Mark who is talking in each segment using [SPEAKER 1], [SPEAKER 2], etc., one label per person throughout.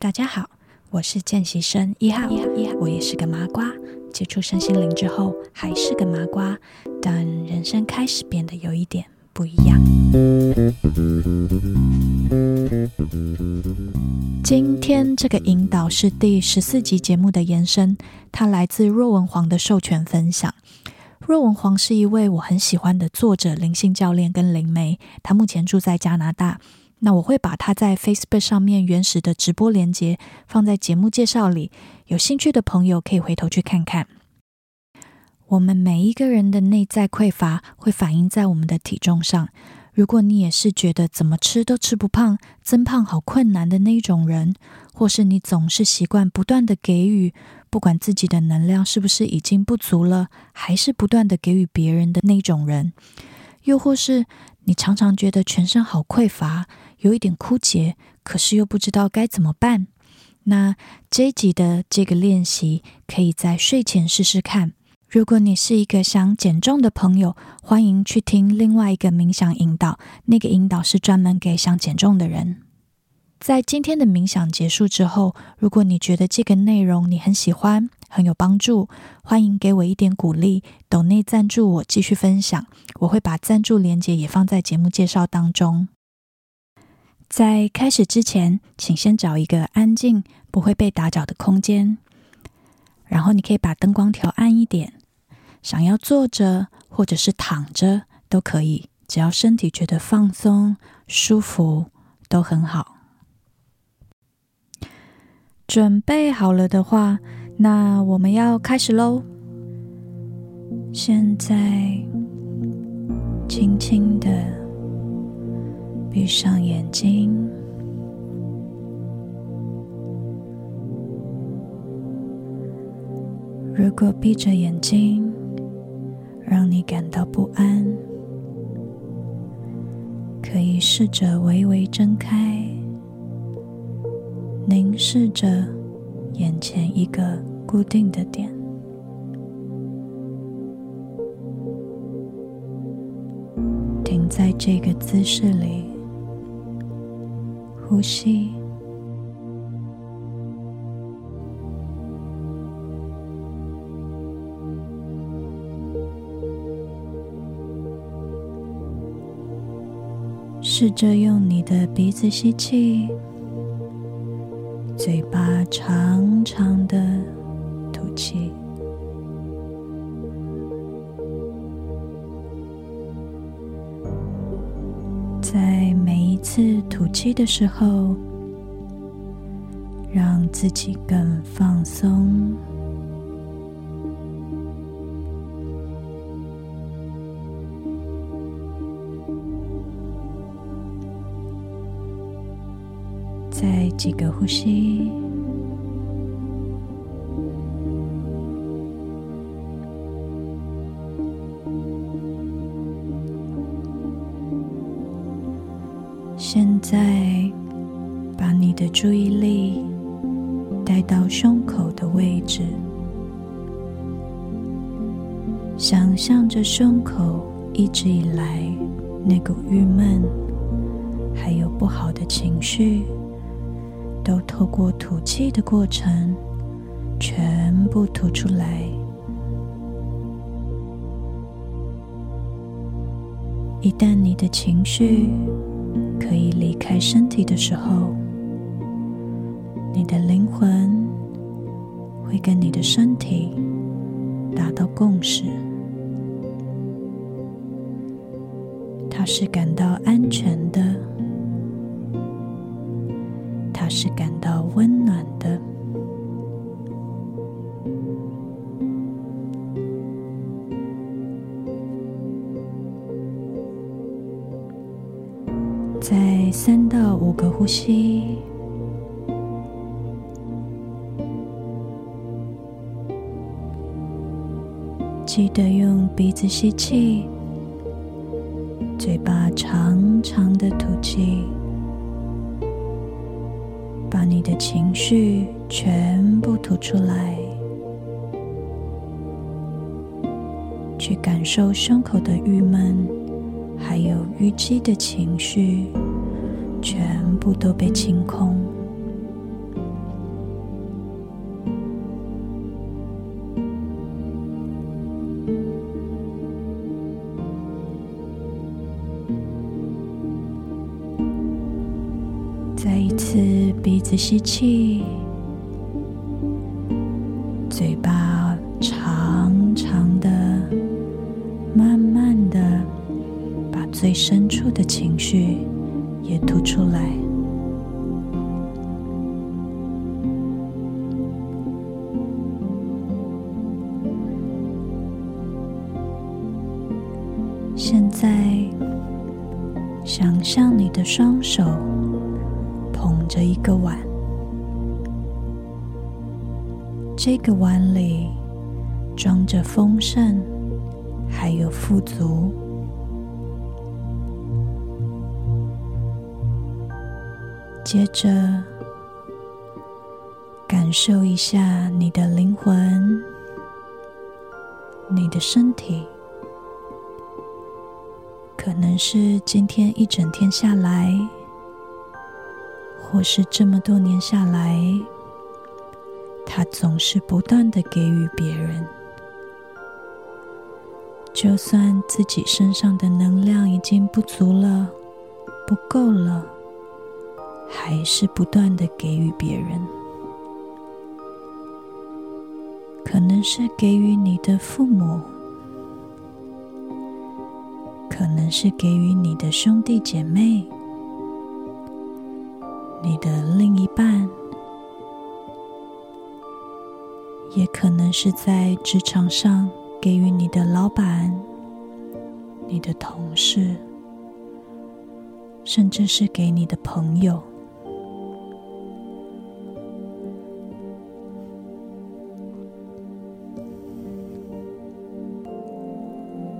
[SPEAKER 1] 大家好，我是见习生一号，我也是个麻瓜。接触身心灵之后，还是个麻瓜，但人生开始变得有一点不一样。今天这个引导是第十四集节目的延伸，它来自若文黄的授权分享。若文黄是一位我很喜欢的作者、灵性教练跟灵媒，他目前住在加拿大。那我会把他在 Facebook 上面原始的直播连接放在节目介绍里，有兴趣的朋友可以回头去看看。我们每一个人的内在匮乏会反映在我们的体重上。如果你也是觉得怎么吃都吃不胖、增胖好困难的那一种人，或是你总是习惯不断的给予，不管自己的能量是不是已经不足了，还是不断的给予别人的那种人，又或是你常常觉得全身好匮乏。有一点枯竭，可是又不知道该怎么办。那这一集的这个练习，可以在睡前试试看。如果你是一个想减重的朋友，欢迎去听另外一个冥想引导，那个引导是专门给想减重的人。在今天的冥想结束之后，如果你觉得这个内容你很喜欢，很有帮助，欢迎给我一点鼓励，抖内赞助我继续分享。我会把赞助链接也放在节目介绍当中。在开始之前，请先找一个安静、不会被打扰的空间，然后你可以把灯光调暗一点。想要坐着或者是躺着都可以，只要身体觉得放松、舒服都很好。准备好了的话，那我们要开始喽。现在，轻轻的。闭上眼睛。如果闭着眼睛让你感到不安，可以试着微微睁开，凝视着眼前一个固定的点。停在这个姿势里。呼吸，试着用你的鼻子吸气，嘴巴长长的吐气。在每一次吐气的时候，让自己更放松。再几个呼吸。胸口的位置，想象着胸口一直以来那股郁闷，还有不好的情绪，都透过吐气的过程全部吐出来。一旦你的情绪，可以离开身体的时候，你的灵魂会跟你的身体达到共识。它是感到安全的，它是感到温暖的。在三到五个呼吸，记得用鼻子吸气，嘴巴长长的吐气，把你的情绪全部吐出来，去感受胸口的郁闷。还有淤积的情绪，全部都被清空。吸气，嘴巴长长的，慢慢的把最深处的情绪也吐出来。现在，想象你的双手捧着一个碗，这个碗里装着丰盛，还有富足。接着，感受一下你的灵魂，你的身体。可能是今天一整天下来，或是这么多年下来，他总是不断的给予别人，就算自己身上的能量已经不足了、不够了，还是不断的给予别人。可能是给予你的父母。可能是给予你的兄弟姐妹、你的另一半，可能是在职场上给予你的老板、你的同事，甚至是给你的朋友。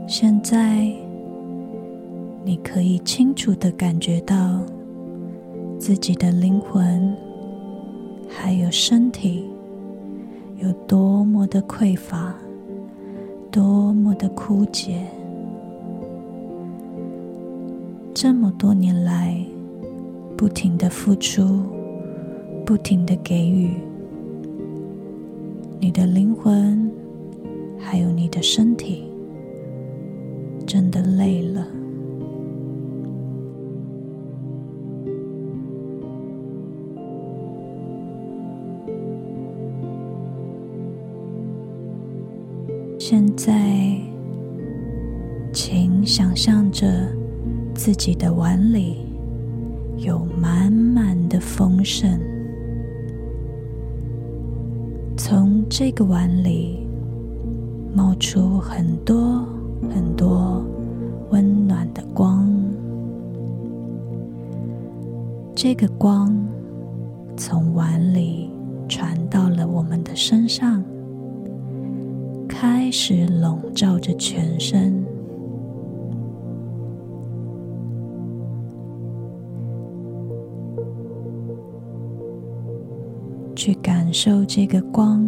[SPEAKER 1] 现在。你可以清楚的感觉到自己的灵魂还有身体有多么的匮乏，多么的枯竭。这么多年来，不停的付出，不停的给予，你的灵魂还有你的身体真的累了。现在，请想象着自己的碗里有满满的丰盛，从这个碗里冒出很多很多温暖的光，这个光从碗里传到了我们的身上。开始笼罩着全身，去感受这个光，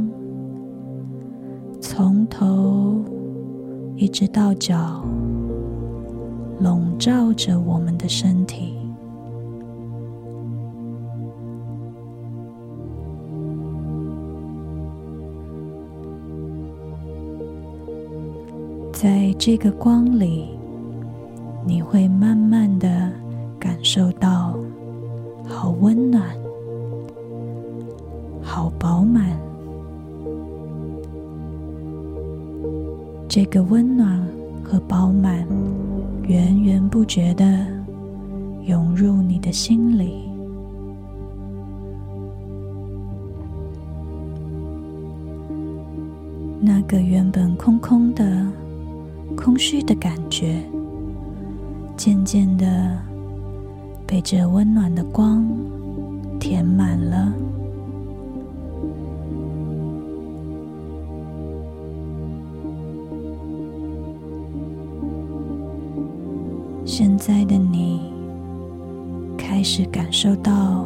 [SPEAKER 1] 从头一直到脚，笼罩着我们的身体。在这个光里，你会慢慢的感受到好温暖、好饱满。这个温暖和饱满源源不绝的涌入你的心里，那个原本空空的。空虚的感觉，渐渐的被这温暖的光填满了。现在的你开始感受到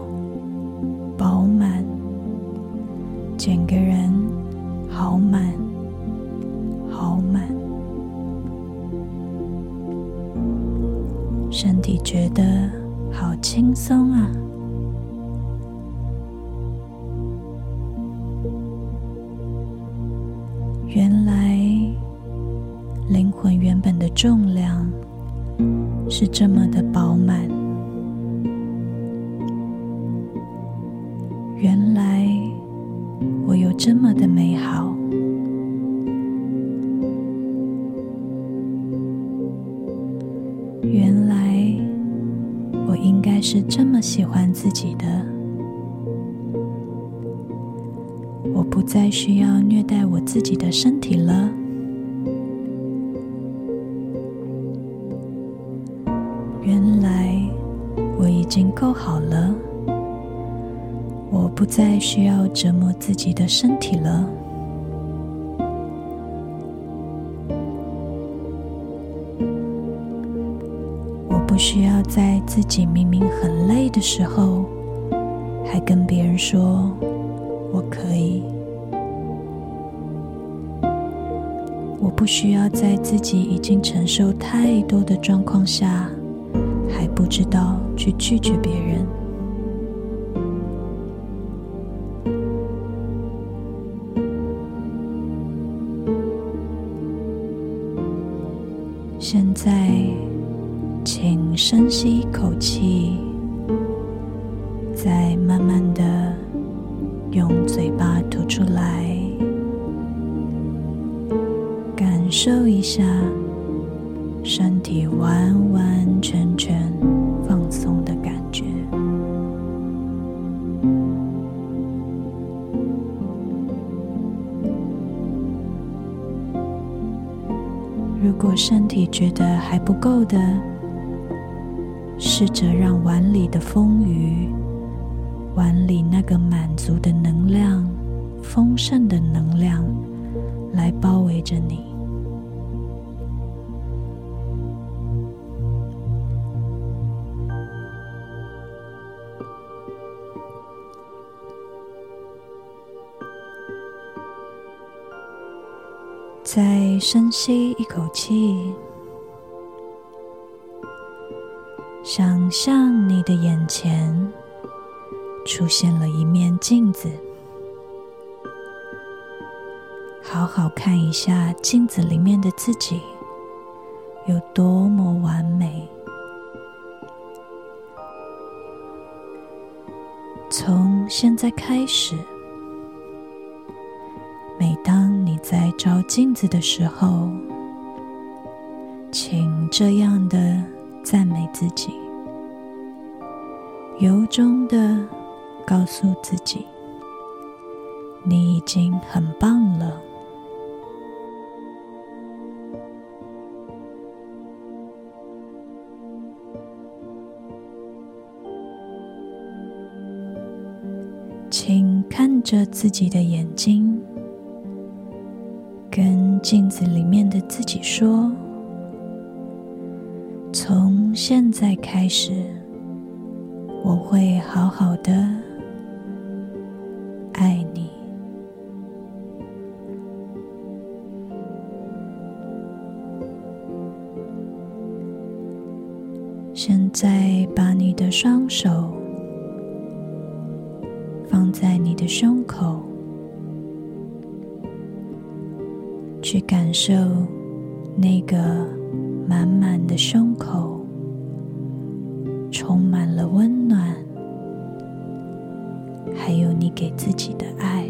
[SPEAKER 1] 原来灵魂原本的重量是这么的饱满。原来我有这么的美好。原来我应该是这么喜欢自己的。我不再需要虐待我自己的身体了。原来我已经够好了。我不再需要折磨自己的身体了。我不需要在自己明明很累的时候，还跟别人说我可以。我不需要在自己已经承受太多的状况下，还不知道去拒绝别人。现在，请深吸一口气，再慢慢的用嘴巴吐出来，受一下身体完完全全放松的感觉。如果身体觉得还不够的，试着让碗里的丰腴，碗里那个满足的能量、丰盛的能量来包围着你。再深吸一口气，想象你的眼前出现了一面镜子，好好看一下镜子里面的自己有多么完美。从现在开始。每当在照镜子的时候，请这样的赞美自己，由衷的告诉自己，你已经很棒了。请看着自己的眼睛。跟镜子里面的自己说：“从现在开始，我会好好的爱你。”现在，把你的双手放在你的胸口。去感受那个满满的胸口，充满了温暖，还有你给自己的爱。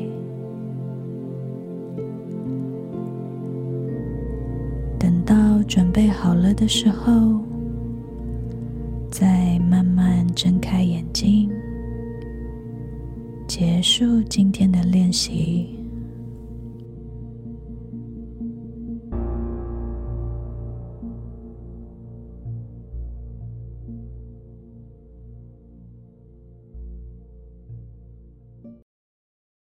[SPEAKER 1] 等到准备好了的时候，再慢慢睁开眼睛，结束今天的练习。